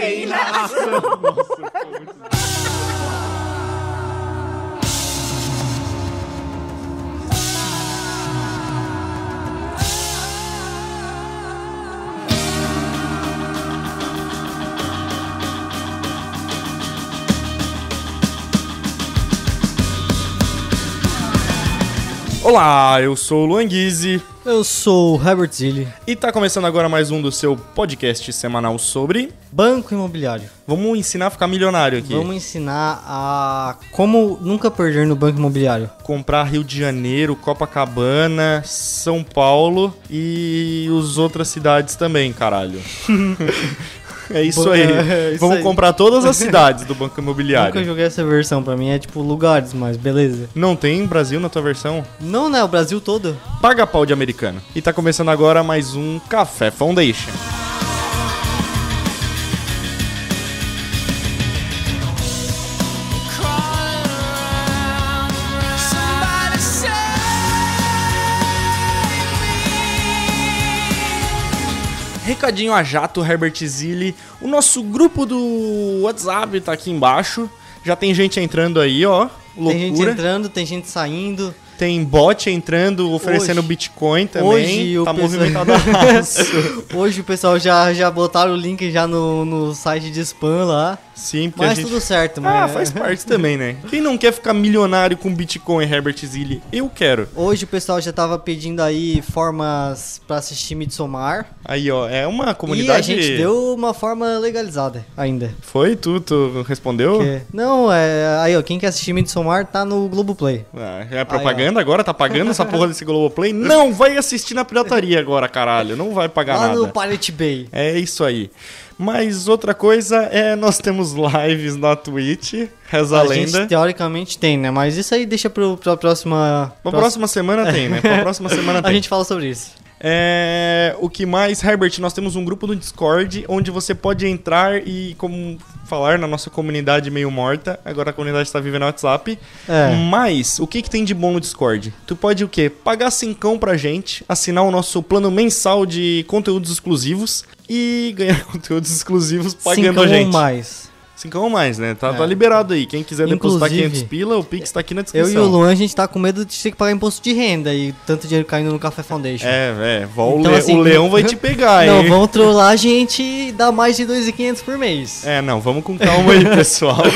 cafeína. Olá, eu sou o Luan Guizzi Eu sou o Herbert Zilli, e tá começando agora mais um do seu podcast semanal sobre. Banco Imobiliário. Vamos ensinar a ficar milionário aqui. Vamos ensinar a como nunca perder no Banco Imobiliário. Comprar Rio de Janeiro, Copacabana, São Paulo e os outras cidades também, caralho. é isso aí. é isso Vamos aí. comprar todas as cidades do Banco Nunca Imobiliário. joguei essa versão, pra mim é tipo lugares, mas beleza. Não tem Brasil na tua versão? Não, né? O Brasil todo. Paga pau de americano. E tá começando agora mais um Café Foundation. Recadinho a jato, Herbert Zilli. O nosso grupo do WhatsApp tá aqui embaixo. Já tem gente entrando aí, ó. Loucura. Tem gente entrando, tem gente saindo. Tem bot entrando, oferecendo Hoje- Bitcoin também. hoje o tá pessoal- movimentado. Hoje o pessoal já, já botaram o link já no, no site de spam lá. Sim, porque Mas gente... tudo certo, Ah, mas. faz parte também, né? Quem não quer ficar milionário com Bitcoin, Herbert Zilli? Eu quero. Hoje o pessoal já tava pedindo aí formas pra assistir Midsommar. Aí, ó, é uma E a comunidade... gente deu uma forma legalizada ainda. Foi? Tu, tu respondeu? Que- Não, é. Aí, ó, quem quer assistir Midsommar tá no Globoplay. Ah, é propaganda agora? Tá pagando essa porra desse Globoplay? Não, vai assistir na pirataria agora, caralho. Não vai pagar Lá nada. no Pirate Bay. É isso aí. Mas outra coisa é, nós temos lives na Twitch, reza a, A lenda. gente teoricamente tem, né? Mas isso aí deixa pro, pra próxima. Pra próxima semana tem, né? Pra próxima semana A tem. gente fala sobre isso. É, o que mais, Herbert? Nós temos um grupo no Discord onde você pode entrar e como falar na nossa comunidade meio morta. Agora a comunidade está vivendo no WhatsApp. É. Mas o que, que tem de bom no Discord? Tu pode o quê? Pagar cincão pra gente, assinar o nosso plano mensal de conteúdos exclusivos e ganhar conteúdos exclusivos pagando Cinco a gente. ou mais. Cincão ou mais, né? Tá, É. tá liberado aí. Quem quiser depositar Inclusive, 500 pila, o Pix tá aqui na Eu descrição. e o Luan, a gente tá com medo de ter que pagar imposto de renda e tanto dinheiro caindo no Café Foundation. É, é. Então, le- assim, o leão vai te pegar, Não, hein? vão trollar a gente e dar mais de 2.500 por mês. É, não, vamos com calma aí, pessoal.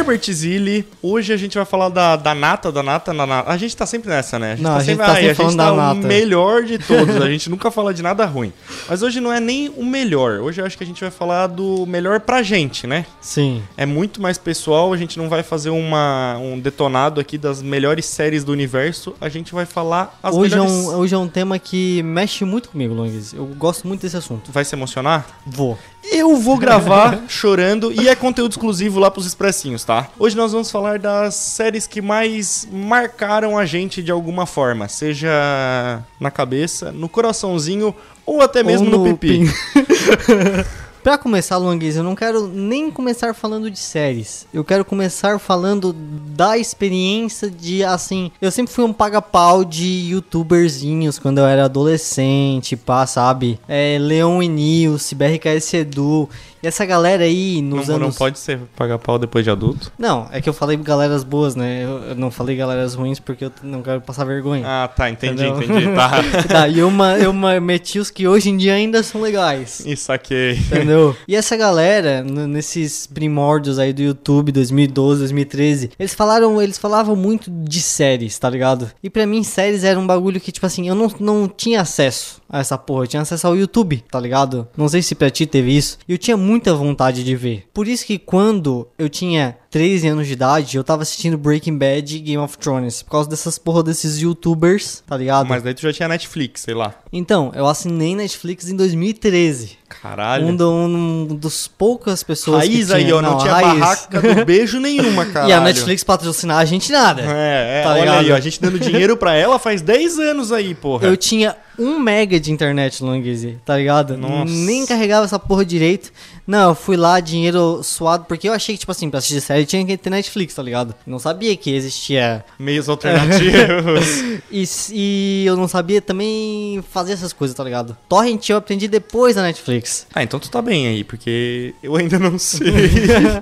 Herbert Zilli, hoje a gente vai falar da, da nata, da nata, da nata. A gente tá sempre nessa, né? A gente Não, tá a gente sempre, tá ai, sempre a gente falando tá da o nata. melhor de todos. A gente nunca fala de nada ruim. Mas hoje não é nem o melhor. Hoje eu acho que a gente vai falar do melhor pra gente, né? Sim. É muito mais pessoal, a gente não vai fazer uma, um detonado aqui das melhores séries do universo, a gente vai falar as Hoje é, melhores... um, hoje é um tema que mexe muito comigo, Longues. Eu gosto muito desse assunto. Vai se emocionar? Vou. Eu vou gravar chorando e é conteúdo exclusivo lá pros expressinhos, tá? Hoje nós vamos falar das séries que mais marcaram a gente de alguma forma, seja na cabeça, no coraçãozinho ou até mesmo Ou no, pipi. Pra começar, Longues, eu não quero nem começar falando de séries. Eu quero começar falando da experiência de, assim... Eu sempre fui um paga-pau de youtuberzinhos quando eu era adolescente, pá, sabe? É, Leon e Nilce, BRKS Edu... E essa galera aí nos Não, anos... não pode ser pagar pau depois de adulto. Não, é que eu falei galeras boas, né? Eu, eu não falei galeras ruins porque eu não quero passar vergonha. Ah, tá, entendi, Entendeu? entendi. Tá. Eu, ma- eu ma- meti os que hoje em dia ainda são legais. E saquei. Entendeu? E essa galera, nesses primórdios aí do YouTube, 2012, 2013, eles falaram, eles falavam muito de séries, tá ligado? E pra mim, séries era um bagulho que, tipo assim, eu não, não tinha acesso a essa porra, eu tinha acesso ao YouTube, tá ligado? Não sei se pra ti teve isso. E eu tinha muita vontade de ver. Por isso que quando eu tinha 13 anos de idade, eu tava assistindo Breaking Bad e Game of Thrones. Por causa dessas porra desses youtubers, tá ligado? Mas daí tu já tinha Netflix, sei lá. Então, eu assinei Netflix em 2013. Caralho. Um, um dos poucas pessoas Raiz que aí, ó. Não, tinha raiz. barraca do beijo nenhuma, cara. E a Netflix patrocinar a gente nada. É, é Tá olha ligado? aí, ó. A gente dando dinheiro pra ela faz 10 anos aí, porra. Eu tinha 1 mega de internet, Longuese, tá ligado? Nossa. Nem carregava essa porra direito. Não, eu fui lá, dinheiro suado, porque eu achei que, tipo assim, pra assistir série tinha que ter Netflix, tá ligado? Não sabia que existia. Meios alternativos. E, e eu não sabia também fazer essas coisas, tá ligado? Torrent eu aprendi depois da Netflix. ah, então tu tá bem aí, porque eu ainda não sei.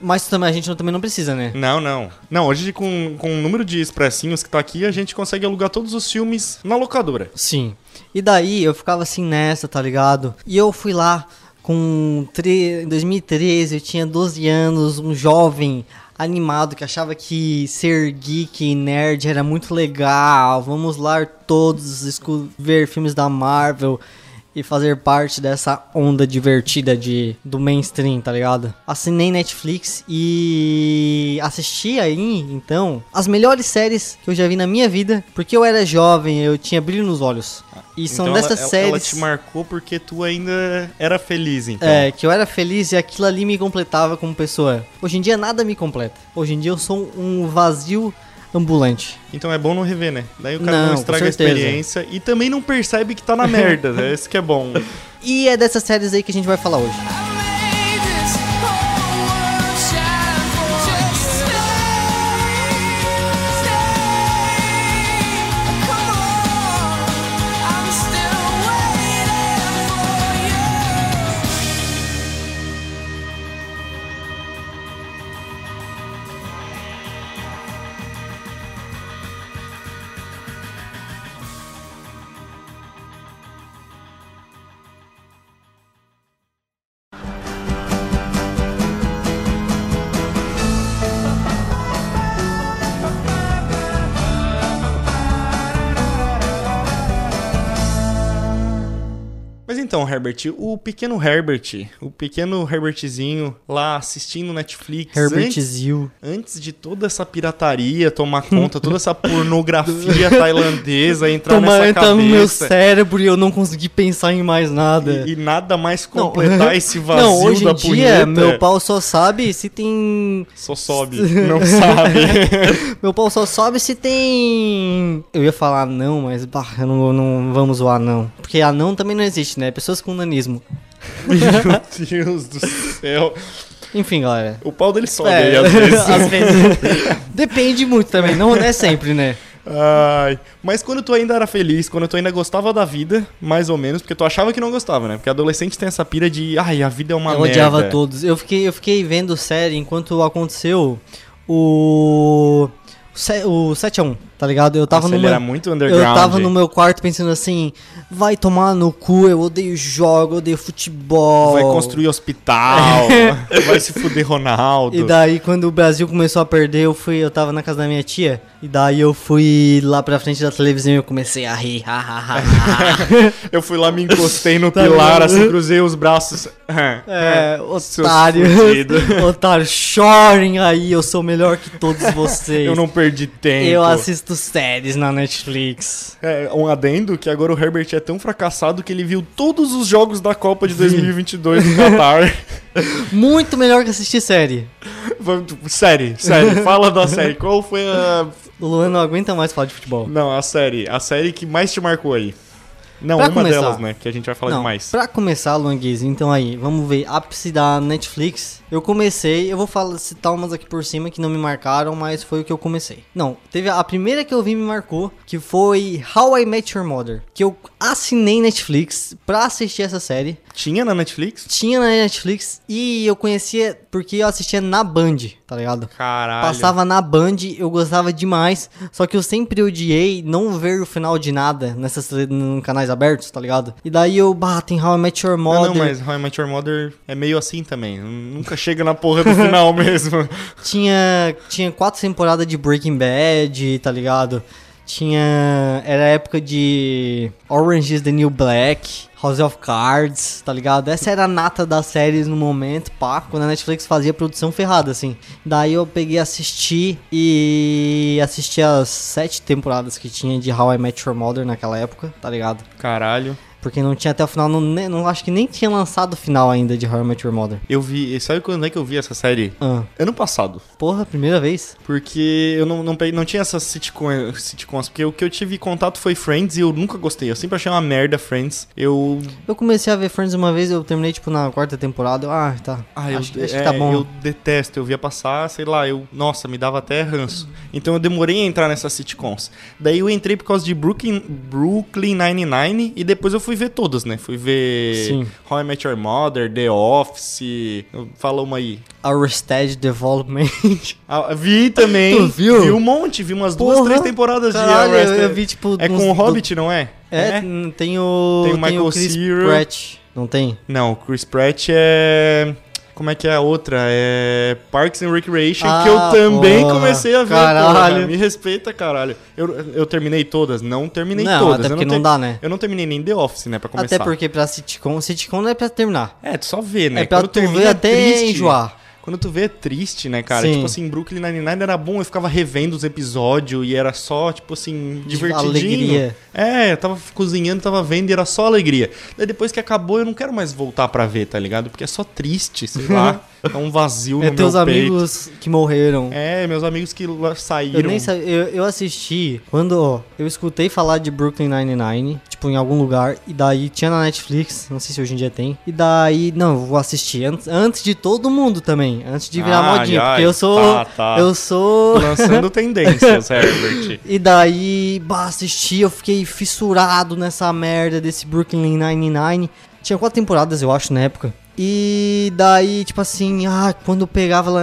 Mas também a gente não- também não precisa, né? não, não. Não, hoje com, com o número de expressinhos que tá aqui, a gente consegue alugar todos os filmes na locadora. Sim. E daí eu ficava assim nessa, tá ligado? E eu fui lá com tre... em 2013, eu tinha 12 anos, um jovem animado que achava que ser geek e nerd era muito legal. Vamos lá todos ver filmes da Marvel e fazer parte dessa onda divertida de do mainstream, tá ligado? Assinei Netflix e assisti aí, então, as melhores séries que eu já vi na minha vida, porque eu era jovem, eu tinha brilho nos olhos. E são Então dessas ela, séries Ela te marcou porque tu ainda era feliz, então. é, que eu era feliz e aquilo ali me completava como pessoa. Hoje em dia nada me completa. Hoje em dia eu sou um vazio ambulante. Então é bom não rever, né? Daí o cara Não, não, estraga a experiência e também não percebe que tá na merda, né? Esse que é bom. E é dessas séries aí que a gente vai falar hoje. Herbert, o pequeno Herbert, o pequeno Herbertzinho lá assistindo Netflix Herbert antes, antes de toda essa pirataria tomar conta, toda essa pornografia tailandesa entrar Toma, nessa entra no meu cabeça cérebro e eu não consegui pensar em mais nada. e, e nada mais Não. completar esse vazio Não, hoje da em dia, meu pau só sabe se tem. só sobe, não sabe. Meu pau só sobe se tem. Eu ia falar não, mas bah, eu não, não vamos zoar não. Porque anão também não existe, né? Pessoas com nanismo. meu Deus do céu. Enfim, galera. O pau dele sobe É, aí às vezes. às vezes. Depende muito também, não é sempre, né? Ai, mas quando tu ainda era feliz, quando tu ainda gostava da vida, mais ou menos, porque tu achava que não gostava, né? Porque adolescente tem essa pira de, ai, a vida é uma eu merda. odiava todos. Eu fiquei, eu fiquei vendo série enquanto aconteceu o. O 7x1, tá ligado? Eu tava Nossa, ele numa. era muito underground. Eu tava no meu quarto pensando assim, vai tomar no cu, eu odeio jogo, eu odeio futebol. Vai construir hospital, vai se fuder Ronaldo. E daí quando o Brasil começou a perder, eu fui, eu tava na casa da minha tia, e daí eu fui lá pra frente da televisão e eu comecei a rir. ha, ha, ha, ha. Eu fui lá, me encostei no Tá pilar, ligado? assim, cruzei os braços. É, Seus otário. otário, chorem aí, eu sou melhor que todos vocês. Eu não perdi tempo. Eu assisto séries na Netflix. É, um adendo que agora o Herbert é tão fracassado que ele viu todos os jogos da Copa de 2022 no Qatar. Muito melhor que assistir série. Série, série, fala da série. Qual foi a. O Luan não aguenta mais falar de futebol. Não, a série. A série que mais te marcou aí. Não, Pra uma começar. delas, né? Que a gente vai falar Não, demais. pra começar, Longuise, então aí, vamos ver, ápice da Netflix. Eu comecei, eu vou falar, citar umas aqui por cima que não me marcaram, mas foi o que eu comecei. Não, teve a, a primeira que eu vi me marcou, que foi How I Met Your Mother, que eu assinei Netflix pra assistir essa série. Tinha na Netflix? Tinha na Netflix e eu conhecia porque eu assistia na Band, tá ligado? Caralho. Passava na Band, eu gostava demais, só que eu sempre odiei não ver o final de nada nessas canais abertos, tá ligado? E daí eu, bah, tem How I Met Your Não, Mother. não, mas How I Met Your Mother é meio assim também. Nunca chega na porra do final mesmo. Tinha, tinha quatro temporadas de Breaking Bad, tá ligado? Tinha. Era a época de Orange is the New Black, House of Cards, tá ligado? Essa era a nata das séries no momento, pá, quando a Netflix fazia produção ferrada, assim. Daí eu peguei assisti e assisti as sete temporadas que tinha de How I Met Your Mother naquela época, tá ligado? Caralho. Porque não tinha até o final, não, não acho que nem tinha lançado o final ainda de How I Met Your Mother. Eu vi. Sabe quando é que eu vi essa série? Ah, Ano passado. porra, primeira vez? Porque eu não, não, peguei- não tinha essas sitcom, sitcoms. Porque o que eu tive contato foi Friends e eu nunca gostei. Eu sempre achei uma merda Friends. Eu. Eu comecei a ver Friends uma vez, eu terminei tipo na quarta temporada. eu, Ah, tá. Ah, eu, acho, acho é, que tá bom. eu detesto. Eu via passar, sei lá, eu. Nossa, me dava até ranço. Então eu demorei a entrar nessas sitcoms. Daí eu entrei por causa de Brooklyn, Brooklyn Nine-Nine e depois eu fui ver todas, né? Fui ver Sim. How I Met Your Mother, The Office. Fala uma aí. Arrested Development. Ah, vi também. Tu viu? Vi um monte, vi umas duas, Porra, três temporadas caralho, de Arrested. eu- eu vi, tipo, É com o do- Hobbit, não é? É, n- tem o. Tem o Michael Chris Cera. Pratt. Não tem? Não, o Chris Pratt é. Como é que é a outra? É Parks and Recreation, Ah, que eu também porra. comecei a ver. Caralho. porra. Me respeita, caralho. Eu, eu terminei todas? Não terminei não, todas. até eu porque não, ter- dá, né? Eu não terminei nem The Office, né, pra começar. Até porque pra sitcom, sitcom não é pra terminar. É, tu só vê, né? é pra Quando tu ver é até triste. enjoar. Quando tu vê é triste, né, cara? Sim. Tipo assim, Brooklyn Nine-Nine era bom, eu ficava revendo os episódios e era só, tipo assim, divertidinho. alegria. É, eu tava cozinhando, tava vendo e era só alegria. Daí depois que acabou, eu não quero mais voltar pra ver, tá ligado? Porque é só triste, sei lá. É um vazio É no teus meu peito. amigos que morreram. É, meus amigos que saíram. Eu nem sabia, eu, eu assisti quando ó, eu escutei falar de Brooklyn Nine-Nine, tipo, em algum lugar, e daí tinha na Netflix, não sei se hoje em dia tem, e daí, não, eu vou assistir antes, antes de todo mundo também, antes de virar Ai, modinha, ai, porque eu sou, tá, tá. eu sou... Lançando tendências, Herbert. E daí, bah, assisti, eu fiquei fissurado nessa merda desse Brooklyn Nine-Nine. Tinha quatro temporadas, eu acho, na época. E daí, tipo assim, ah, quando eu pegava lá,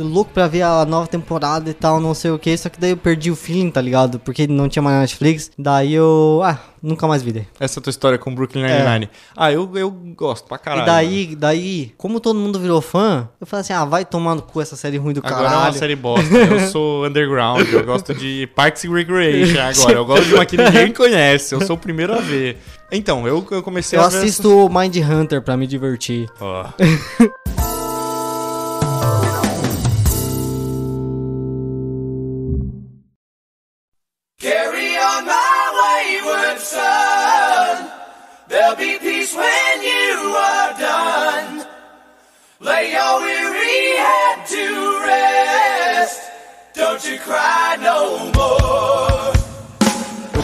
louco pra ver a nova temporada e tal, não sei o que, só que daí eu perdi o feeling, tá ligado? Porque não tinha mais Netflix. Daí eu, ah, nunca mais vi. daí. Essa é a tua história com Brooklyn Nine-Nine. Ah, eu, eu gosto pra caralho. É. e daí, daí, como todo mundo virou fã, eu falei assim, ah, vai tomar no cu essa série ruim do Agora caralho. é uma série bosta. Eu sou underground, eu gosto de Parks and Recreation agora. Eu gosto de uma que ninguém conhece. Eu sou o primeiro a ver. Então, eu, eu comecei Eu a ver. assisto Mind Hunter pra me divertir. essa- Be peace when you are done. Lay your weary head to rest. Don't you cry no more.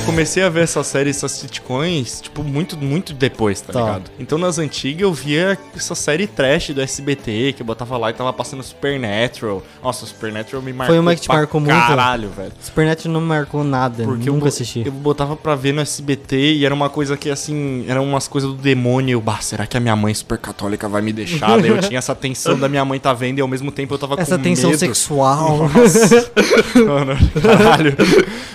Eu comecei a ver essa série, essas sitcoms, tipo, muito, muito depois, tá, Tá. ligado? Então, nas antigas, eu via essa série trash do SBT, que eu botava lá e tava passando Supernatural. Nossa, Supernatural me marcou uma que te marcou muito? Caralho, velho. Supernatural não me marcou nada, Porque eu, nunca bo- assisti. eu botava pra ver no SBT e era uma coisa que, assim, eram umas coisas do demônio. Eu, bah, será que a minha mãe super católica vai me deixar? Daí eu tinha essa tensão da minha mãe tá vendo e ao mesmo tempo eu tava Essa com tensão medo. sexual. Mano, caralho.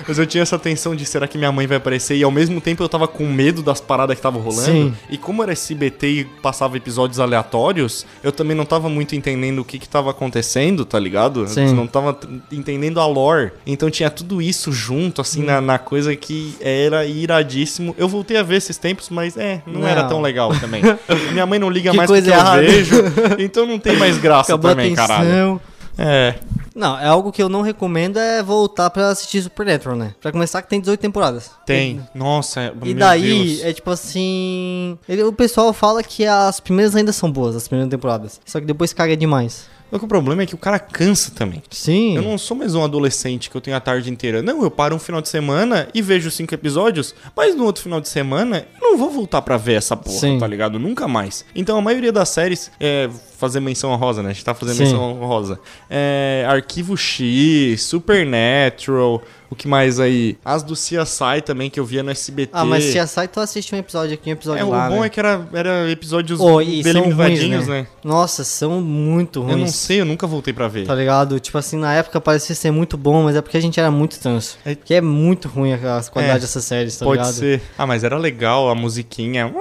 Mas eu tinha essa tensão de será que minha mãe vai aparecer? E ao mesmo tempo eu tava com medo das paradas que estavam rolando. Sim. E como era SBT e passava episódios aleatórios, eu também não tava muito entendendo o que que tava acontecendo, tá ligado? Eu Sim. não tava entendendo a lore. Então tinha tudo isso junto, assim, na, na coisa que era iradíssimo. Eu voltei a ver esses tempos, mas é, não, Não. era tão legal também. minha mãe não liga Que mais porque errada. eu vejo, então não tem mais graça Acabou também, caralho. É. Não, é algo que eu não recomendo é voltar pra assistir Supernatural, né? Pra começar que tem 18 temporadas. Tem. Nossa, é- E daí, Deus. é tipo assim. ele- o pessoal fala que as primeiras ainda são boas, as primeiras temporadas. Só que depois caga demais. Só que o problema é que o cara cansa também. Sim. Eu não sou mais um adolescente que eu tenho a tarde inteira. Não, eu paro um final de semana e vejo cinco episódios, mas no outro final de semana não vou voltar pra ver essa porra, Sim. tá ligado? Nunca mais. Então a maioria das séries, é, fazer menção honrosa, né? A gente tá fazendo Sim. menção honrosa. É, Arquivo X, Supernatural, o que mais aí? As do CSI também, que eu via no SBT. Ah, mas sai, tu assiste um episódio aqui, um episódio É, o lá. bom né? é que era, era episódios Oh, delimitadinhos, né? né? Nossa, são muito ruins. Eu não sei, eu nunca voltei pra ver. Tá ligado? Tipo assim, na época parecia ser muito bom, mas é porque a gente era muito tenso. É- Que é muito ruim a qualidade É, dessas séries, tá Pode ligado? ser. Ah, mas era legal a musiquinha.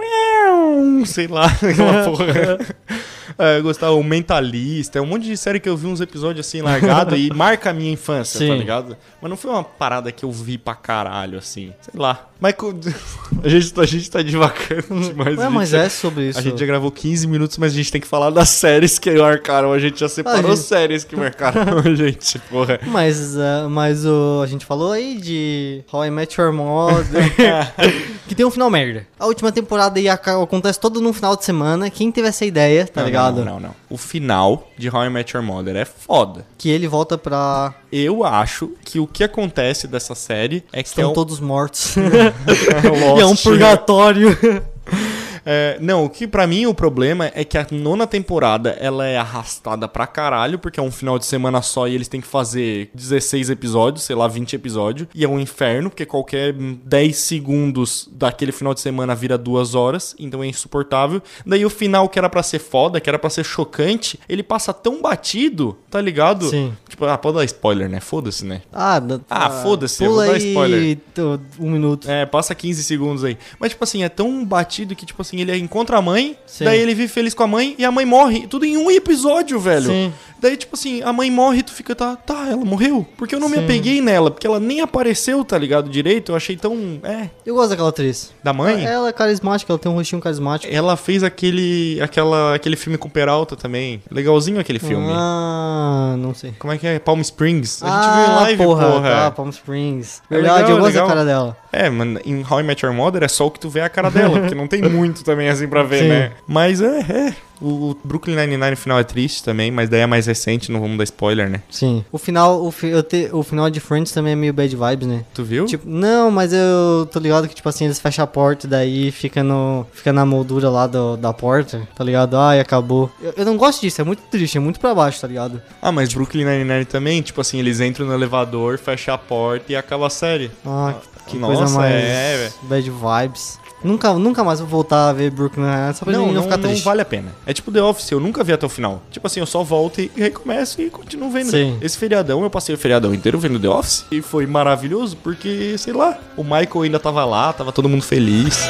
Sei lá, aquela porra. É, eu gostava, o Mentalista, é um monte de série que eu vi uns episódios assim largado e marca a minha infância, tá Sim. ligado? Mas não foi uma parada que eu vi pra caralho, assim. Sei lá. Mas a gente, tá- a gente tá devagando demais. Ué, mas é sobre isso. A gente já gravou 15 minutos, mas a gente tem que falar das séries que marcaram. A gente já separou gente- séries que marcaram a gente, porra. Mas, ah, mas o, a gente falou aí de How I Met Your Mother, que tem um final merda. A última temporada aí aca- acontece todo num final de semana. Quem teve essa ideia, tá Não, ligado? Não, não, não. O final de How I Met Your Mother é foda. Que ele volta pra. Eu acho que o que acontece dessa série é que é Estão um, todos mortos. E é um purgatório. É, não, o que pra mim o problema é que a nona temporada ela é arrastada pra caralho, porque é um final de semana só e eles têm que fazer 16 episódios, sei lá, 20 episódios. E é um inferno, porque qualquer 10 segundos daquele final de semana vira duas horas, então é insuportável. Daí o final, que era pra ser foda, que era pra ser chocante, ele passa tão batido, tá ligado? Sim. Tipo, ah, pode dar spoiler, né? Foda-se, né? Ah, da- Ah, foda-se, eu vou dar aí spoiler. tô- um minuto. É, passa 15 segundos aí. Mas, tipo assim, é tão batido que, tipo assim, ele encontra a mãe, Sim. daí ele vive feliz com a mãe e a mãe morre. Tudo em um episódio, velho. Sim. Daí, tipo assim, a mãe morre e tu fica, tá, tá, ela morreu. Porque eu não me Sim. apeguei nela, porque ela nem apareceu, tá ligado? Direito. Eu achei tão. É. Eu gosto daquela atriz. Da mãe? Ela é carismática, ela tem um rostinho carismático. Ela fez aquele. aquela aquele filme com Peralta também. Legalzinho aquele filme. Ah, não sei. Como é que é? Palm Springs. A gente ah, viu em live, porra. porra. Tá, Palm Springs. É Verdade, legal, eu gosto legal. da cara dela. É, mano, em How I Met Your Mother é só o que tu vê a cara dela, porque não tem muito também assim pra ver, Sim. né? Mas é, é. O Brooklyn Nine-Nine final é triste também, mas daí é mais recente, não vamos dar spoiler, né? Sim. O final, o, fi- eu te- o final de Friends também é meio bad vibes, né? Tu viu? Tipo, não, mas eu tô ligado que, tipo assim, eles fecham a porta e daí fica, no, fica na moldura lá do- da porta, tá ligado? Ai, acabou. Eu, eu não gosto disso, é muito triste, é muito pra baixo, tá ligado? Ah, mas Brooklyn Nine-Nine também, tipo assim, eles entram no elevador, fecham a porta e acaba a série. Ah, que Nossa, coisa mais é, velho. bad vibes. Nunca, nunca mais vou voltar a ver Brooklyn Nine-Nine só pra Não, não, não, ficar não triste. vale a pena. É tipo The Office, eu nunca vi até o final. Tipo assim, eu só volto e recomeço e continuo vendo. Sim. Esse feriadão, eu passei o feriadão inteiro vendo The Office e foi maravilhoso porque, sei lá, o Michael ainda tava lá, tava todo mundo feliz.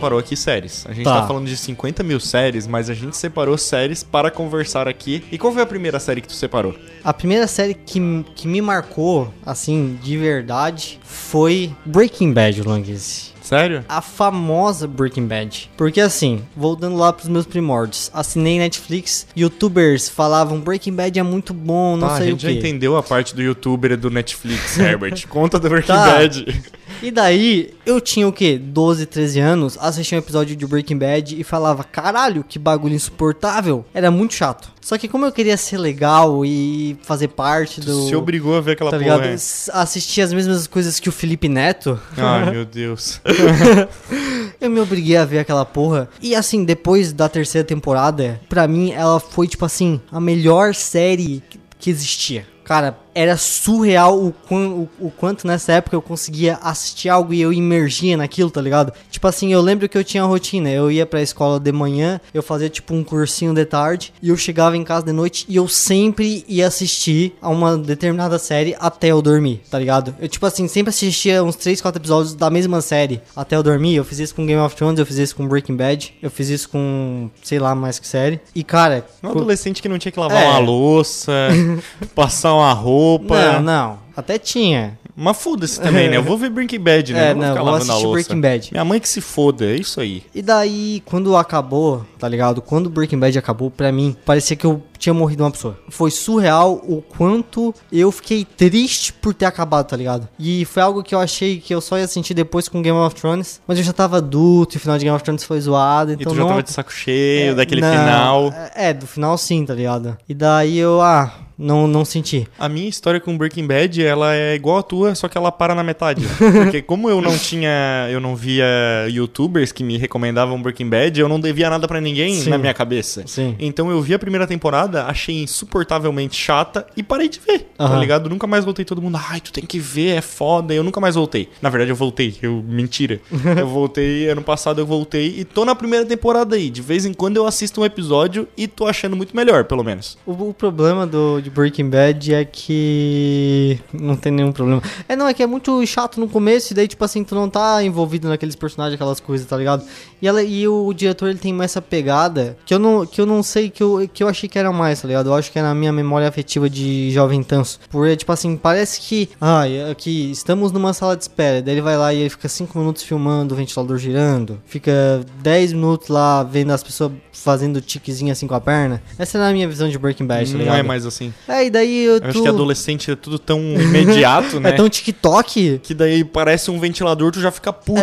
Separou aqui séries. A gente tá. Tá. falando de 50 mil séries, mas a gente separou séries para conversar aqui. E qual foi a primeira série que tu separou? A primeira série que, que me marcou, assim, de verdade, foi Breaking Bad, Languese. Sério? A famosa Breaking Bad. Porque assim, voltando lá pros meus primórdios, assinei Netflix, youtubers falavam Breaking Bad é muito bom, não Tá, a sei o gente já quê. entendeu a parte do youtuber e do Netflix, Herbert. Conta do Breaking Tá. Bad. E daí, eu tinha o quê? 12, 13 anos, assisti um episódio de Breaking Bad e falava, caralho, que bagulho insuportável. Era muito chato. Só que como eu queria ser legal e fazer parte do... Se obrigou a ver aquela Tá porra. ligado? é. Assistir as mesmas coisas que o Felipe Neto. Ai, meu Deus. Eu me obriguei a ver aquela porra. E assim, depois da terceira temporada, pra mim ela foi, tipo assim, a melhor série que existia. Cara, era surreal o, quan- o, o quanto nessa época eu conseguia assistir algo e eu imergia naquilo, tá ligado? Tipo assim, eu lembro que eu tinha rotina. Eu ia pra escola de manhã, eu fazia tipo um cursinho de tarde, e eu chegava em casa de noite e eu sempre ia assistir a uma determinada série até eu dormir, tá ligado? Eu, tipo assim, sempre assistia uns 3, 4 episódios da mesma série até eu dormir. Eu fiz isso com Game of Thrones, eu fiz isso com Breaking Bad, eu fiz isso com sei lá mais que série. E cara, Um adolescente que não tinha que lavar É. uma louça, passar uma roupa. Não, não, até tinha. Mas foda-se também, né? Eu vou ver Breaking Bad, né? É, Eu vou não, ficar vou a assistir. Breaking Bad. Minha mãe que se foda, é isso aí. E daí, quando acabou, tá ligado? Quando Breaking Bad acabou, pra mim, parecia que eu tinha morrido uma pessoa. Foi surreal o quanto eu fiquei triste por ter acabado, tá ligado? E foi algo que eu achei que eu só ia sentir depois com Game of Thrones, mas eu já tava adulto e o final de Game of Thrones foi zoado, E então tu já não... tava de saco cheio daquele Não, final. É, do final sim, tá ligado? E daí eu, ah, não, não senti. A minha história com Breaking Bad, ela é igual a tua, só que ela para na metade. Porque como eu não tinha, eu não via youtubers que me recomendavam Breaking Bad, eu não devia nada pra ninguém Sim. na minha cabeça. Sim. Então eu vi a primeira temporada, achei insuportavelmente chata e parei de ver, tá Aham. ligado? Nunca mais voltei todo mundo, ai, tu tem que ver, é foda. Eu nunca mais voltei. Na verdade eu voltei, eu mentira. eu voltei ano passado eu voltei e tô na primeira temporada aí. De vez em quando eu assisto um episódio e tô achando muito melhor, pelo menos. O, o problema do, de Breaking Bad é que. Não tem nenhum problema. É, não, é que é muito chato no começo, e daí, tipo assim, tu não tá envolvido naqueles personagens, aquelas coisas, tá ligado? E, ela, e o diretor, ele tem mais essa pegada que eu não, que eu não sei, que eu, que eu achei que era mais, tá ligado? Eu acho que é na minha memória afetiva de Jovem Tanso. Porque, tipo assim, parece que. Ah, aqui, estamos numa sala de espera. Daí ele vai lá e ele fica 5 minutos filmando o ventilador girando. Fica 10 minutos lá vendo as pessoas fazendo tiquezinho assim com a perna. Essa é a minha visão de Breaking Bad, tá Não ligado? é mais assim. É, e daí eu, Eu acho que adolescente é tudo tão imediato, né? É tão TikTok. Que daí parece um ventilador, tu já fica puto.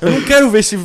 Eu não quero ver esse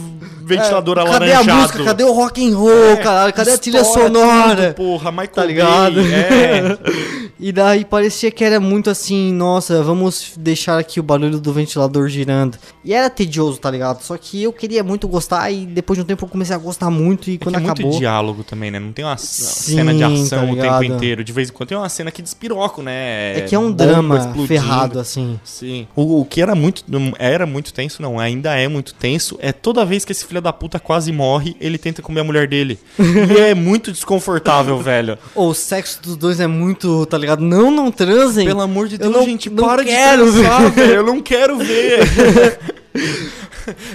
ventilador É, cadê alaranjado. a música? Cadê o rock and roll, É, caralho? Cadê a trilha sonora? tudo, porra, Michael Tá ligado? Bay, é. E daí parecia que era muito assim, nossa, vamos deixar aqui o barulho do ventilador girando. E era tedioso, tá ligado? Só que eu queria muito gostar e depois de um tempo eu comecei a gostar muito e É que quando é muito acabou... diálogo também, né? Não tem uma Sim, cena de tá ação o tempo inteiro. De vez em quando tem uma cena que despiroco, né? É que é um drama explodindo. ferrado, assim. Sim. O, o que era muito. Era muito tenso, não. Ainda é muito tenso. É toda vez que esse filho da puta quase morre, ele tenta comer a mulher dele. e é muito desconfortável, velho. Ou o sexo dos dois é muito, tá ligado? Não, não transem. Pelo amor de Eu Deus, não- gente, não para quero de transar, velho. Eu não quero ver.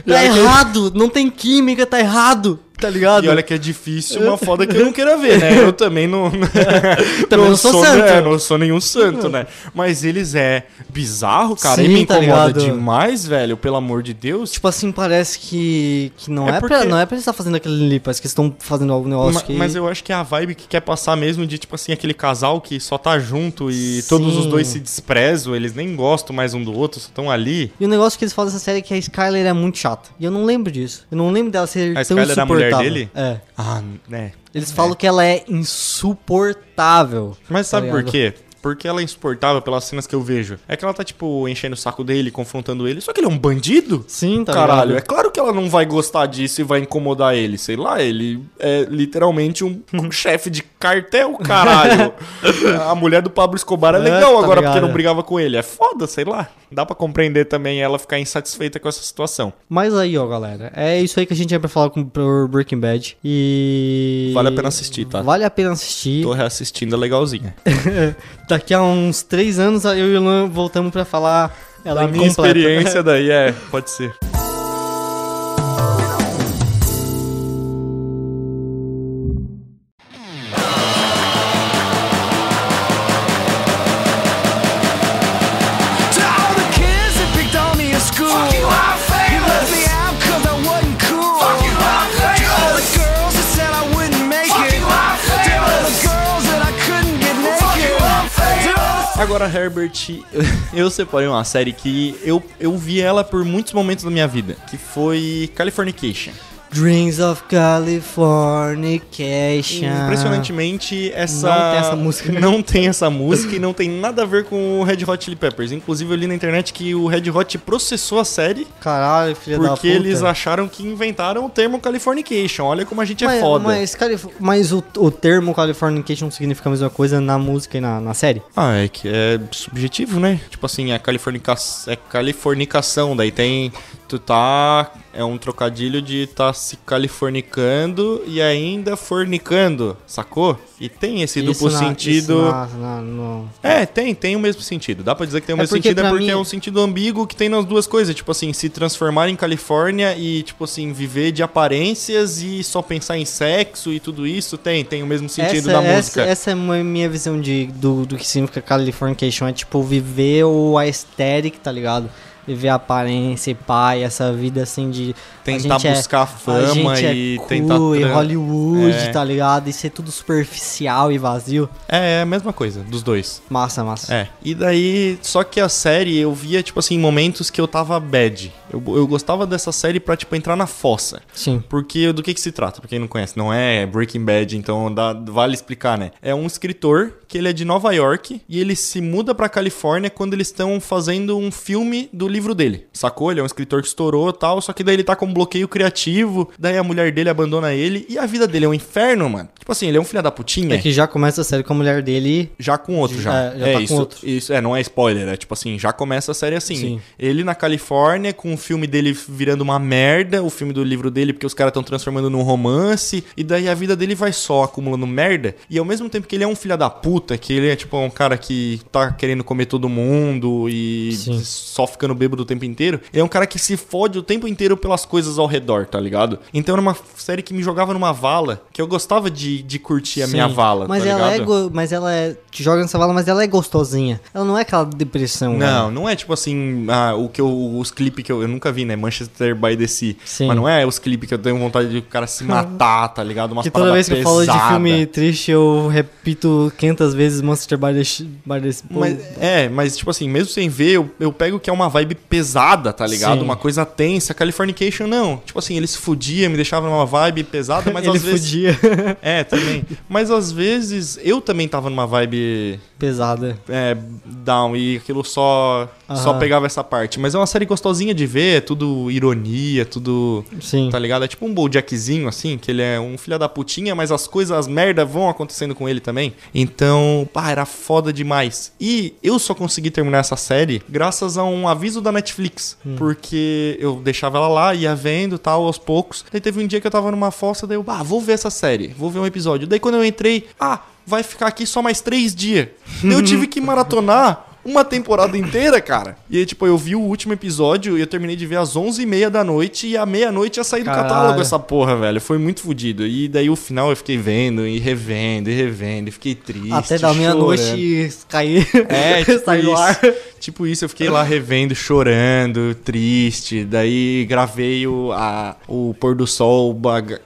Tá errado, não tem química, tá errado, tá ligado? E olha que é difícil, uma foda que eu não queira ver, né? Eu também não. Também não sou santo. né? Não sou nenhum santo, né? Mas eles é bizarro, cara. e Sim, me tá incomoda ligado? demais, velho, pelo amor de Deus. Tipo assim, parece que, que não, É é porque- pra, não é pra eles estar fazendo aquele ali, parece que eles estão fazendo algum negócio Ma- que... Mas eu acho que é a vibe que quer passar mesmo de, tipo assim, aquele casal que só tá junto e todos os Sim. dois se desprezam, eles nem gostam mais um do outro, só estão ali. E o negócio que eles falam dessa série é que a Skyler é muito chata. E eu não lembro disso. Eu não lembro dela ser A tão Skyler é a mulher dele? É. Ah, né. Eles falam que ela é insuportável. Mas sabe Tá por ligado? quê? Porque ela é insuportável pelas cenas que eu vejo. É que ela tá, tipo, enchendo o saco dele, confrontando ele. Só que ele é um bandido. Sim, tá Caralho, é ligado? claro que ela não vai gostar disso e vai incomodar ele. Sei lá, ele é literalmente um chefe de cartel, caralho. a mulher do Pablo Escobar é É, legal tá agora porque ligado? não brigava com ele. É foda, sei lá. Dá pra compreender também ela ficar insatisfeita com essa situação. Mas aí, ó, galera. É isso aí que a gente tinha pra falar com por Breaking Bad. E... Vale a pena assistir, tá? Vale a pena assistir. Tô reassistindo, é legalzinha. Daqui a uns três anos, eu e o Luan voltamos pra falar ela Da minha incompleta. experiência daí, é, pode ser. Agora, Herbert, eu separei uma série que eu, eu vi ela por muitos momentos da minha vida, que foi Californication. Dreams of Californication. Impressionantemente, essa... Não tem essa música. Não tem essa música e não tem nada a ver com o Red Hot Chili Peppers. Inclusive, eu li na internet que o Red Hot processou a série Caralho, filha da puta. porque eles acharam que inventaram o termo Californication. Olha como a gente é foda. Mas, mas o, o termo Californication significa a mesma coisa na música e na, na série? Ah, é que é subjetivo, né? Tipo assim, é, californica... é californicação, daí tem. Tu tá. É um trocadilho de tá se californicando e ainda fornicando, sacou? E tem esse duplo Isso na- sentido. na- na- no- É, tem, tem o mesmo sentido. Dá pra dizer que tem o É mesmo porque sentido, é porque mim- é um sentido ambíguo que tem nas duas coisas. Tipo assim, se transformar em Califórnia e, tipo assim, viver de aparências e só pensar em sexo e tudo isso, tem, tem o mesmo sentido essa, da essa- música. Essa é a minha visão de, do, do que significa Californication. É tipo viver o aesthetic, tá ligado? Viver a aparência e pai, essa vida assim de. Tentar gente buscar é, fama e é tentar cool, e tran- Hollywood, É. tá ligado? E ser tudo superficial e vazio. É, é a mesma coisa, dos dois. Massa, massa. É. E daí, só que a série eu via, tipo assim, momentos que eu tava bad. Eu, eu gostava dessa série pra, tipo, entrar na fossa. Sim. Porque do que que se trata? Pra quem não conhece, não é Breaking Bad, então dá- vale explicar, né? É um escritor que ele é de Nova York e ele se muda pra Califórnia quando eles estão fazendo um filme do livro dele. Sacou? Ele é um escritor que estourou e tal, só que daí ele tá com um bloqueio criativo, daí a mulher dele abandona ele e a vida dele é um inferno, mano. Tipo assim, ele é um filho da putinha. É que já começa a série com a mulher dele. Já com outro, já. É, já tá com isso, outro. Isso, é, não é spoiler, é tipo assim, já começa a série assim. Sim. Ele na Califórnia, com o filme dele virando uma merda, o filme do livro dele, porque os caras estão transformando num romance, e daí a vida dele vai só acumulando merda, e ao mesmo tempo que ele é um filho da puta, que ele é tipo um cara que tá querendo comer todo mundo e Sim. só ficando bêbado o tempo inteiro, ele é um cara que se fode o tempo inteiro pelas coisas ao redor, tá ligado? Então era uma série que me jogava numa vala, que eu gostava de, de curtir a minha Sim. vala, Mas tá ela ligado? é. Mas ela é. Te joga nessa vala, mas ela é gostosinha. Ela não é aquela depressão. né? Não, não é tipo assim, ah, o que eu, os clipes que eu, eu nunca vi, né? Manchester by the Sea. Sim. Mas não é os clipes que eu tenho vontade de o cara se matar, tá ligado? Umas Que toda vez que eu falo de pesada. filme triste, eu repito 500 vezes Monster by the, Pô, Mas, é, mas tipo assim, mesmo sem ver, eu, eu pego que é uma vibe pesada, tá ligado? Sim. Uma coisa tensa. Californication, não. Tipo assim, ele se fudia, me deixava numa vibe pesada, mas ele às vezes. fudia. É, também. Mas às vezes eu também tava numa vibe Pesada. é, down e aquilo só só pegava essa parte. Mas é uma série gostosinha de ver, é tudo ironia, tudo. Sim. Tá ligado? É tipo um Bojackzinho, assim, que ele é um filho da putinha, mas as coisas, as merda vão acontecendo com ele também. Então, pá, era foda demais. E eu só consegui terminar essa série graças a um aviso da Netflix. Porque eu deixava ela lá, ia vendo tal, aos poucos. Daí teve um dia que eu tava numa fossa, daí eu, ah, vou ver essa série, vou ver um episódio. Daí quando eu entrei, ah, vai ficar aqui só mais três dias. Eu tive que maratonar uma temporada inteira, cara. E aí, tipo, eu vi o último episódio e eu terminei de ver às 11h30 da noite e à meia-noite ia sair do Caralho. catálogo essa porra, velho. Foi muito fodido. E daí o final eu fiquei vendo e revendo e revendo e fiquei triste. Até da meia-noite cair. É, tipo sair do isso. ar. Tipo isso, eu fiquei lá revendo, chorando, triste. Daí gravei o, a- o pôr do sol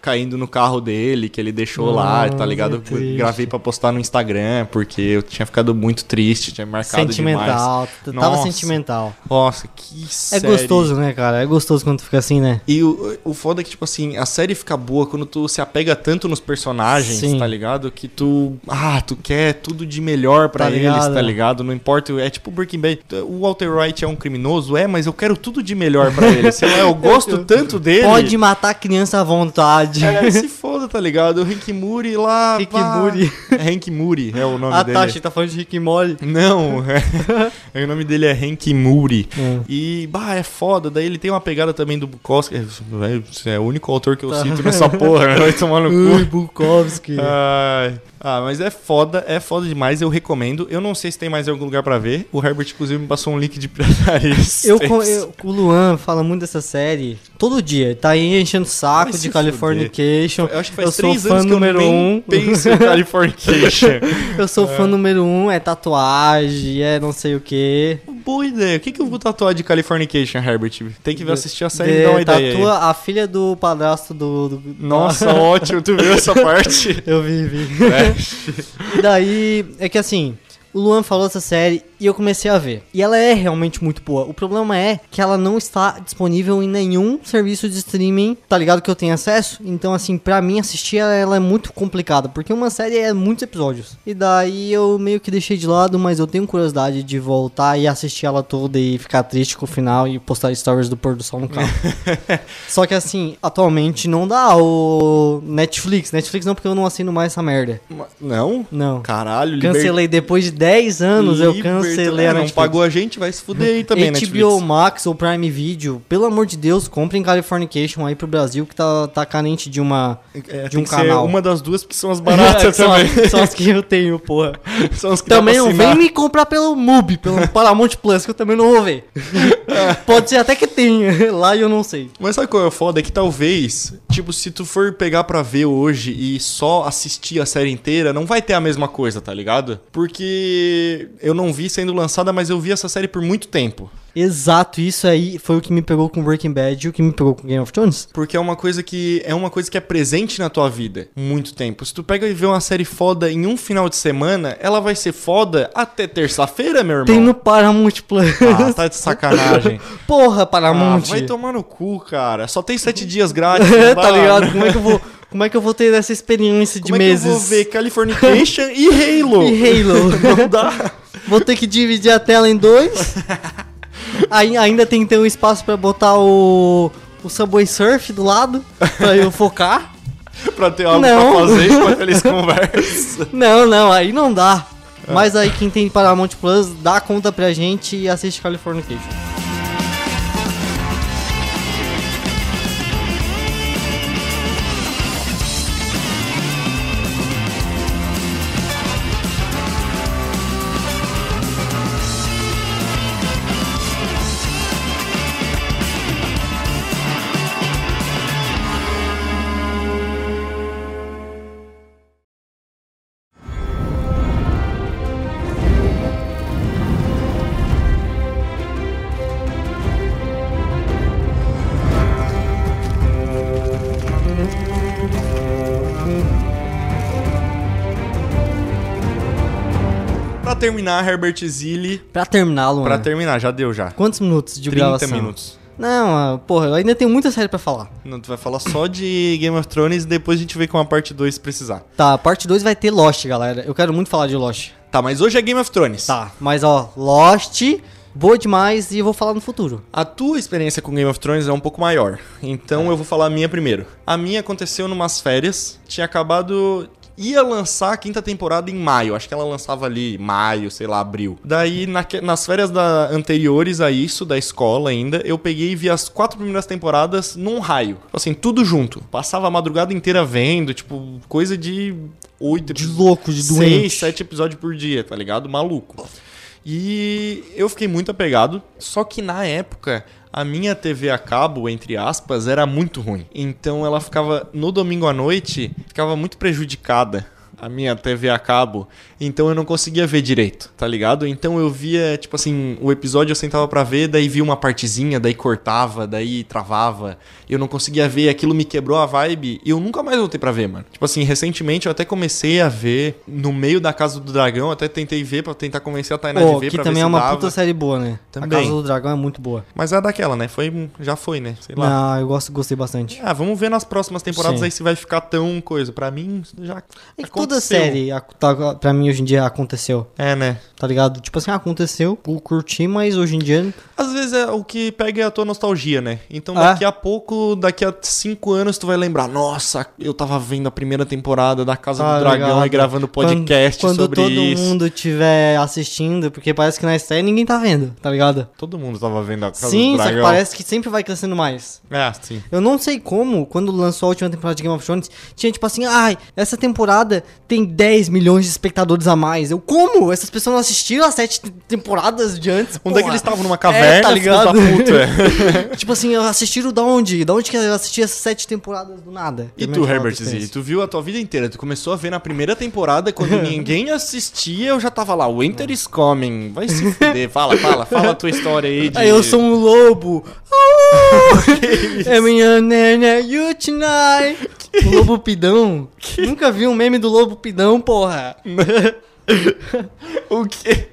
caindo no carro dele, que ele deixou lá, tá ligado? triste. Gravei pra postar no Instagram, porque eu tinha ficado muito triste, tinha marcado Sentimental. demais. Tava Nossa. sentimental. Nossa, que É série. gostoso, né, cara? É gostoso quando fica assim, né? E o, o foda é que, tipo assim, a série fica boa quando tu se apega tanto nos personagens, Sim. tá ligado? Que tu. Ah, tu quer tudo de melhor pra Tá eles, ligado? tá ligado? Não importa. É tipo Breaking Bad. O Walter White é um criminoso, é, mas eu quero tudo de melhor pra ele. Sei lá, eu gosto tanto dele. Pode matar a criança à vontade. É, se foda, tá ligado? O Hank Moody lá. Rick pá. Muri. É Hank é o nome Ah, dele. tá, achei que tá falando de Rick Morty. Não, é, o nome dele é Hank Moody. Hum. E, bah, é foda. Daí ele tem uma pegada também do Bukowski. É, é o único autor que eu Tá. cito nessa porra, né? Vai tomar no Ui, cu. Bukowski. Ai. Ah, mas é foda, é foda demais, eu recomendo. Eu não sei se tem mais algum lugar pra ver. O Herbert, inclusive, me passou um link de pirataria. Eu, eu- o Luan fala muito dessa série todo dia. Tá aí enchendo saco Vai de Californication. Eu acho que faz eu sou três fã anos que eu número um. penso em Californication. Eu sou fã número um, é tatuagem, é não sei o que. Boa ideia. O que, que eu vou tatuar de Californication, Herbert? Tem que ver assistir a série e dar uma ideia aí. tatua a filha do padrasto do. do- Nossa, ótimo. Tu viu essa parte? Eu vi, vi. É. Daí, é que assim, o Luan falou essa série e eu comecei a ver. E ela é realmente muito boa. O problema é que ela não está disponível em nenhum serviço de streaming, tá ligado? Que eu tenho acesso. Então, assim, pra mim assistir ela, ela é muito complicada, porque uma série é muitos episódios. E daí eu meio que deixei de lado, mas eu tenho curiosidade de voltar e assistir ela toda e ficar triste com o final e postar stories do pôr do sol no carro. Só que assim, atualmente não dá o Netflix. Netflix não, porque eu não assino mais essa merda. Não? Não. Caralho, Cancelei depois de 10 anos, eu cancelei É, a não pagou a gente, vai se fuder aí também, HBO Netflix. Max ou Prime Video, pelo amor de Deus, comprem Californication aí pro Brasil que tá, tá carente de uma É, de um que canal. uma das duas, porque são as baratas são, também. são as que eu tenho, porra. são as que Também não vem me comprar pelo MUBI, pelo Paramount Plus, que eu também não vou ver. Pode ser até que tenha, lá eu não sei. Mas sabe qual é o foda? É que talvez, tipo, se tu for pegar pra ver hoje e só assistir a série inteira, não vai ter a mesma coisa, tá ligado? Porque eu não vi sendo lançada, mas eu vi essa série por muito tempo. Exato, isso aí foi o que me pegou com Breaking Bad e o que me pegou com Game of Thrones. Porque é uma coisa que é uma coisa que é presente na tua vida muito tempo. Se tu pega e vê uma série foda em um final de semana, ela vai ser foda até terça-feira, meu irmão. Tem no Paramount Plus. Ah, tá de sacanagem. Porra, Ah, Paramount. vai tomar no cu, cara. Só tem sete dias grátis. tá ligado? Como é que eu vou, como é que eu vou ter essa experiência de Como é meses? eu vou ver Californication e Halo? E Halo. Não dá. Vou ter que dividir a tela em dois. Aí, ainda tem que ter um espaço pra botar o, o Subway Surf do lado, pra eu focar. pra ter algo Não. pra fazer enquanto eles conversam. Não, não, aí não dá. É. Mas aí quem tem Paramount Plus, dá conta pra gente e assiste Californication. Pra terminar, Herbert Zilli. Pra terminá-lo, Pra mano. terminar, já deu já. Quantos minutos de 30 gravação? minutos. Não, ah, porra, eu ainda tenho muita série pra falar. Não, tu vai falar só de Game of Thrones e depois a gente vê com a parte 2 se precisar. Tá, parte 2 vai ter Lost, galera. Eu quero muito falar de Lost. Tá, mas hoje é Game of Thrones. Tá, mas ó, Lost, boa demais e eu vou falar no futuro. A tua experiência com Game of Thrones é um pouco maior. Então eu vou falar a minha primeiro. A minha aconteceu numas férias. Tinha acabado. Ia lançar a quinta temporada em maio. Acho que ela lançava ali maio, sei lá, abril. Daí, naque- nas férias da- anteriores a isso, da escola ainda, eu peguei e vi as quatro primeiras temporadas num raio. Assim, tudo junto. Passava a madrugada inteira vendo, tipo, coisa de oito De louco, de doente. Seis, sete episódios por dia, tá ligado? Maluco. E eu fiquei muito apegado, só que na época a minha TV a cabo, entre aspas, era muito ruim. Então ela ficava no domingo à noite, ficava muito prejudicada a minha TV a cabo, então eu não conseguia ver direito, tá ligado? Então eu via, tipo assim, o episódio eu sentava pra ver, daí via uma partezinha, daí cortava, daí travava. Eu não conseguia ver, aquilo me quebrou a vibe e eu nunca mais voltei pra ver, mano. Tipo assim, recentemente eu até comecei a ver no meio da Casa do Dragão, até tentei ver pra tentar convencer a Tainá Pô, de ver que pra também ver é uma dava. puta série boa, né? Também. A Casa do Dragão é muito boa. Mas é daquela, né? Foi, já foi, né? Sei lá. Não, eu gosto, gostei bastante. Ah, vamos ver nas próximas temporadas Sim. aí se vai ficar tão coisa. Pra mim, já É que toda aconteceu. série, tá, pra mim, hoje em dia, aconteceu. É, né? Tá ligado? Tipo assim, aconteceu, eu curti, mas hoje em dia. Às vezes é o que pega é a tua nostalgia, né? Então daqui a pouco, daqui a cinco anos, tu vai lembrar, nossa, eu tava vendo a primeira temporada da Casa Tá do Dragão ligado? e gravando podcast quando, sobre quando todo isso. mundo tiver assistindo, porque parece que na estreia ninguém tá vendo, tá ligado? Todo mundo tava vendo a Casa sim, do Dragão. parece que sempre vai crescendo mais. É, sim. Eu não sei como, quando lançou a última temporada de Game of Thrones, tinha tipo assim, ai, essa temporada tem 10 milhões de espectadores a mais. Eu, como? Essas pessoas não assistiram as sete te- temporadas de antes? Onde é que eles estavam? Numa caverna, É, tá ligado? puta? tipo assim, assistiram da onde? Da onde que eu assisti essas sete temporadas do nada? E tu, Herbert Z, tu viu a tua vida inteira, tu começou a ver na primeira temporada, quando ninguém assistia, eu já tava lá, Winter is coming, vai se fuder, fala, fala, fala a tua história aí de... Eu sou um lobo. Oh, é minha nena, you tonight. O lobo pidão. Nunca vi um meme do lobo pidão, porra. O quê?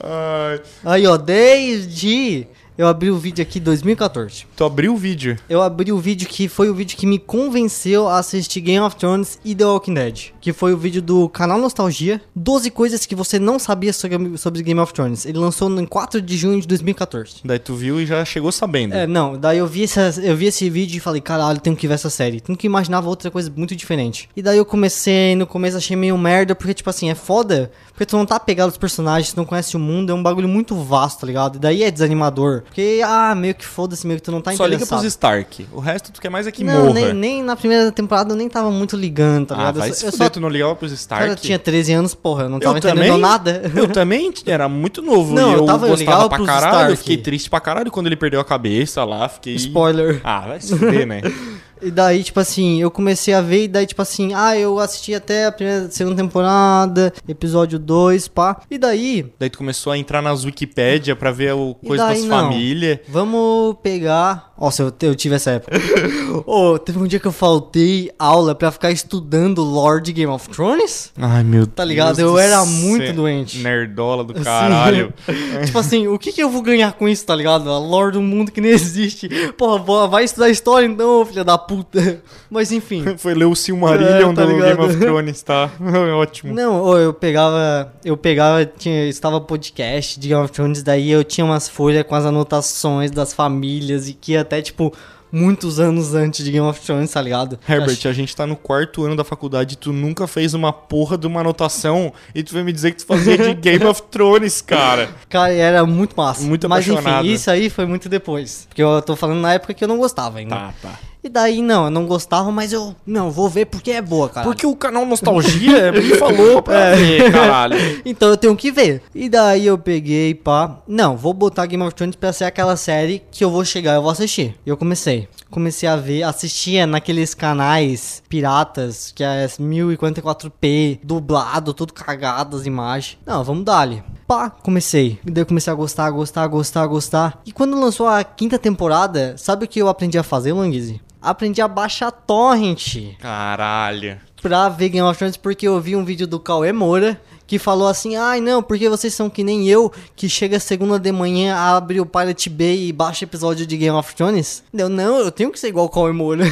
Ai, Aí, ó, desde eu abri o vídeo aqui em 2014. tu abriu o vídeo. Eu abri o vídeo que foi o vídeo que me convenceu a assistir Game of Thrones e The Walking Dead. Que foi o vídeo do canal Nostalgia. 12 coisas que você não sabia sobre, sobre Game of Thrones. Ele lançou em 4 de junho de 2014. Daí tu viu e já chegou sabendo. É, não, daí eu vi, essa, eu vi esse vídeo e falei, caralho, tenho que ver essa série. Tenho que imaginava outra coisa muito diferente. E daí eu comecei, no começo achei meio merda, porque, tipo assim, é foda, porque tu não tá pegado os personagens, tu não conhece o mundo, é um bagulho muito vasto, tá ligado? E daí é desanimador. Porque, ah, meio que foda-se, meio que tu não tá Só liga interessado. pros Stark. O resto tu quer mais é que não, morra. nem, nem na primeira temporada eu nem tava muito ligando, tá ah, ligado? vai eu, se só- eu só tu não ligava pros Stark. cara, tinha 13 anos, porra, eu não tava eu entendendo também, nada. Eu também era muito novo. Não, eu eu, tava- eu gostava ligava pra caralho. Eu Stark. fiquei triste pra caralho quando ele perdeu a cabeça lá. Fiquei. Spoiler. Ah, vai se fuder, né? E daí, tipo assim, eu comecei a ver, e daí, tipo assim, ah, eu assisti até a primeira, segunda temporada, episódio 2, pá. E daí, Daí tu começou a entrar nas Wikipédia pra ver o coisa daí das famílias. vamos pegar. Nossa, eu, eu tive essa época. Ô, teve um dia que eu faltei aula pra ficar estudando Lord Game of Thrones? Ai, meu Tá ligado? Deus Eu era muito doente. Nerdola do Assim, caralho. tipo assim, o que que eu vou ganhar com isso, tá ligado? A lore do mundo que nem existe. Porra, vai estudar história então, filha da puta. Mas enfim. Foi ler o Silmarillion É, tá do ligado? Game of Thrones, tá? Ótimo. Não, eu pegava, eu pegava, tinha, estava podcast de Game of Thrones, daí eu tinha umas folhas com as anotações das famílias e que até, tipo, muitos anos antes de Game of Thrones, tá ligado? Herbert, a gente tá no quarto ano da faculdade e tu nunca fez uma porra de uma anotação e tu vai me dizer que tu fazia de Game of Thrones, cara. Cara, era muito massa. Muito Mas apaixonado. enfim, isso aí foi muito depois. Porque eu tô falando na época que eu não gostava ainda. Tá, tá. E daí, não, eu não gostava, mas eu, não, vou ver porque é boa, cara. Porque o canal Nostalgia me falou pra ver, caralho. Então eu tenho que ver. E daí eu peguei, pá. Não, vou botar Game of Thrones pra ser aquela série que eu vou chegar e eu vou assistir. E eu comecei. Comecei a ver, assistia naqueles canais piratas, que é 1044p, dublado, tudo cagado as imagens. Não, vamos dar ali. Pá, comecei. E daí eu comecei a gostar, gostar, gostar, gostar. E quando lançou a quinta temporada, sabe o que eu aprendi a fazer, Languise? Aprendi a baixar torrent Caralho. pra ver Game of Thrones porque eu vi um vídeo do Cauê Moura que falou assim: ai não, porque vocês são que nem eu, que chega segunda de manhã, abre o Pirate Bay e baixa episódio de Game of Thrones. Eu, não, eu tenho que ser igual o Cauê Moura.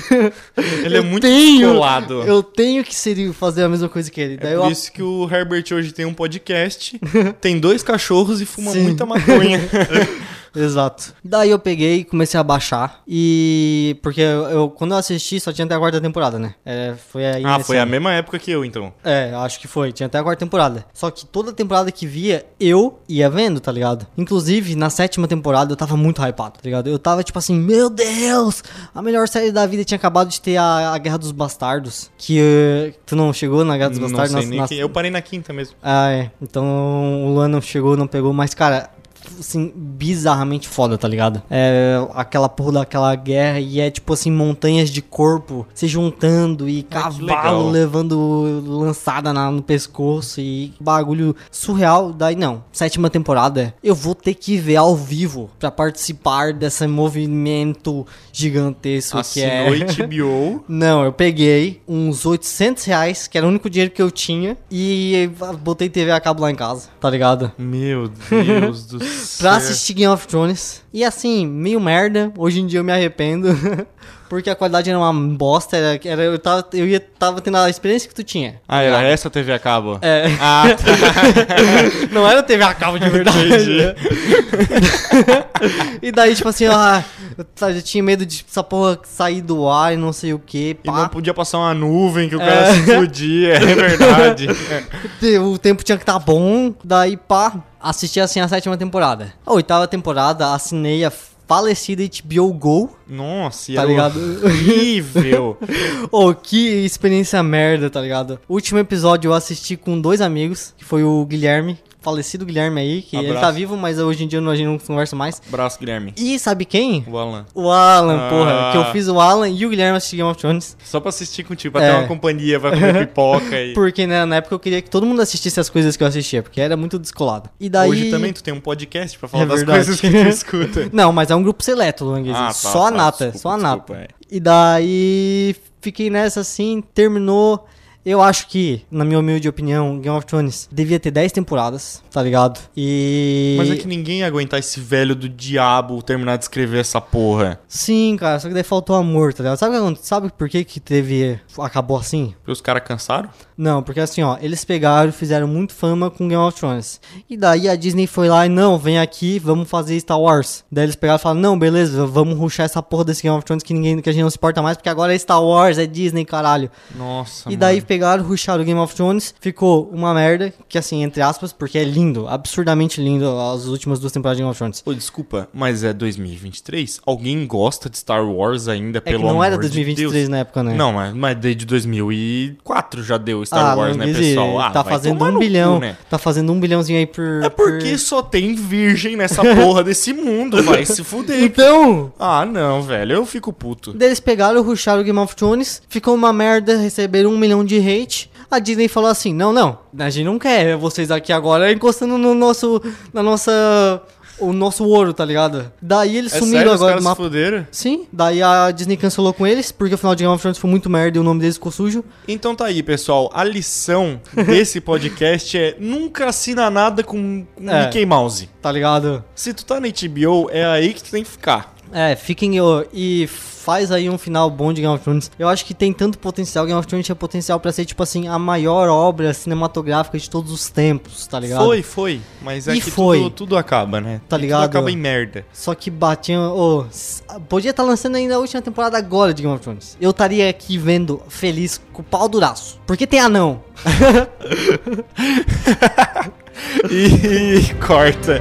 Ele é Eu muito tenho. Eu tenho que ser, fazer a mesma coisa que ele. Daí É eu por isso que o Herbert hoje tem um podcast, tem dois cachorros e fuma Sim. muita maconha. Exato. Daí eu peguei e comecei a baixar. E. Porque eu, eu- quando eu assisti só tinha até a quarta temporada, né? É, foi aí. ah, foi a ano. mesma época que eu, então. É, acho que foi. Tinha até a quarta temporada. Só que toda temporada que via, eu ia vendo, tá ligado? Inclusive, na sétima temporada, eu tava muito hypado, tá ligado? Eu tava tipo assim, meu Deus! A melhor série da vida tinha acabado de ter a, a Guerra dos Bastardos. Que eh, tu não chegou na Guerra dos Não Bastardos? sei Nas-. Eu parei na quinta mesmo. Ah, é. Então o Luan não chegou, não pegou, mas, cara. Assim, bizarramente foda, tá ligado? É aquela porra daquela guerra e é tipo assim, montanhas de corpo se juntando e cavalo levando lançada na- no pescoço e bagulho surreal. Daí não, sétima temporada, eu vou ter que ver ao vivo pra participar desse movimento gigantesco que é. Assinou HBO. Não, eu peguei uns 800 reais, que era o único dinheiro que eu tinha, e botei TV a cabo lá em casa, tá ligado? Meu Deus do céu. Pra assistir Game of Thrones. E assim, meio merda, hoje em dia eu me arrependo, porque a qualidade era uma bosta, era, era- eu, tava, eu ia, tava tendo a experiência que tu tinha. Ah, era essa a TV a cabo? É. Ah, tá. Não era TV a cabo de verdade. né? e daí, tipo assim, ah, eu, tá, eu tinha medo de essa porra sair do ar e não sei o que, E não podia passar uma nuvem que o cara se fudia, é verdade. O tempo tinha que estar bom, daí pá, assisti assim a sétima temporada. A oitava temporada, assinei a falecida HBO Go. Nossa, Tá era ligado? horrível. Oh, que experiência merda, tá ligado? O último episódio eu assisti com dois amigos, que foi o Guilherme, falecido Guilherme aí, que ele Abraço. tá vivo, mas hoje em dia a gente não conversa mais. Abraço, Guilherme. E sabe quem? O Alan. O Alan, Ah. porra, que eu fiz o Alan e o Guilherme assistir Game of Thrones. Só pra assistir contigo, pra É. ter uma companhia, vai comer pipoca e... Porque né, na época eu queria que todo mundo assistisse as coisas que eu assistia, porque era muito descolado. E daí... Hoje também tu tem um podcast pra falar É das verdade. coisas que tu escuta. Não, mas é um grupo seleto, Luanguese. Ah, tá, só a tá, nata, desculpa, só a desculpa, nata. é. E daí fiquei nessa assim, terminou. Eu acho que, na minha humilde opinião, Game of Thrones devia ter 10 temporadas, tá ligado? E. Mas é que ninguém ia aguentar esse velho do diabo terminar de escrever essa porra. Sim, cara, só que daí faltou amor, tá ligado? Sabe, sabe por que, que teve. Acabou assim? Porque os caras cansaram? Não, porque assim, ó, eles pegaram e fizeram muito fama com Game of Thrones. E daí a Disney foi lá e, não, vem aqui, vamos fazer Star Wars. Daí eles pegaram e falaram, não, beleza, vamos ruxar essa porra desse Game of Thrones que ninguém, que a gente não se importa mais, porque agora é Star Wars, é Disney, caralho. Nossa, E daí mano. Pegaram, rusharam o Game of Thrones, ficou uma merda, que assim, entre aspas, porque é lindo, absurdamente lindo as últimas duas temporadas de Game of Thrones. Ô, desculpa, mas é 2023? Alguém gosta de Star Wars ainda, É pelo que não amor era de 2023 Deus? na época, né? Não, mas, mas desde 2004 já deu Star ah, Wars, não né, pessoal? Ah, tá fazendo um bilhão, cu, né? tá fazendo um bilhãozinho aí por... É porque só tem virgem nessa porra desse mundo, vai se fuder. Então, Ah, não, velho, eu fico puto. Daí eles pegaram, rusharam o Game of Thrones, ficou uma merda, receberam um milhão de hate. A Disney falou assim: não, não, a gente não quer vocês aqui agora encostando no nosso. na nossa. o nosso ouro, tá ligado? Daí eles É sumiram sério, os agora caras do mapa. fuderam? Sim, daí a Disney cancelou com eles, porque o final de Game of Thrones foi muito merda e o nome deles ficou sujo. Então tá aí, pessoal. A lição desse podcast é nunca assina nada com, com É. Mickey Mouse. Tá ligado? Se tu tá na HBO, é aí que tu tem que ficar. É, fiquem e faz aí um final bom de Game of Thrones. Eu acho que tem tanto potencial, Game of Thrones tinha potencial pra ser tipo assim a maior obra cinematográfica de todos os tempos, tá ligado? Foi, foi. Mas é E que foi. Tudo, tudo acaba, né? Tá E ligado? Tudo acaba em merda. Só que batiam. s- podia estar lançando ainda a última temporada agora de Game of Thrones. Eu estaria aqui vendo feliz com o pau duraço. Porque tem anão. E corta.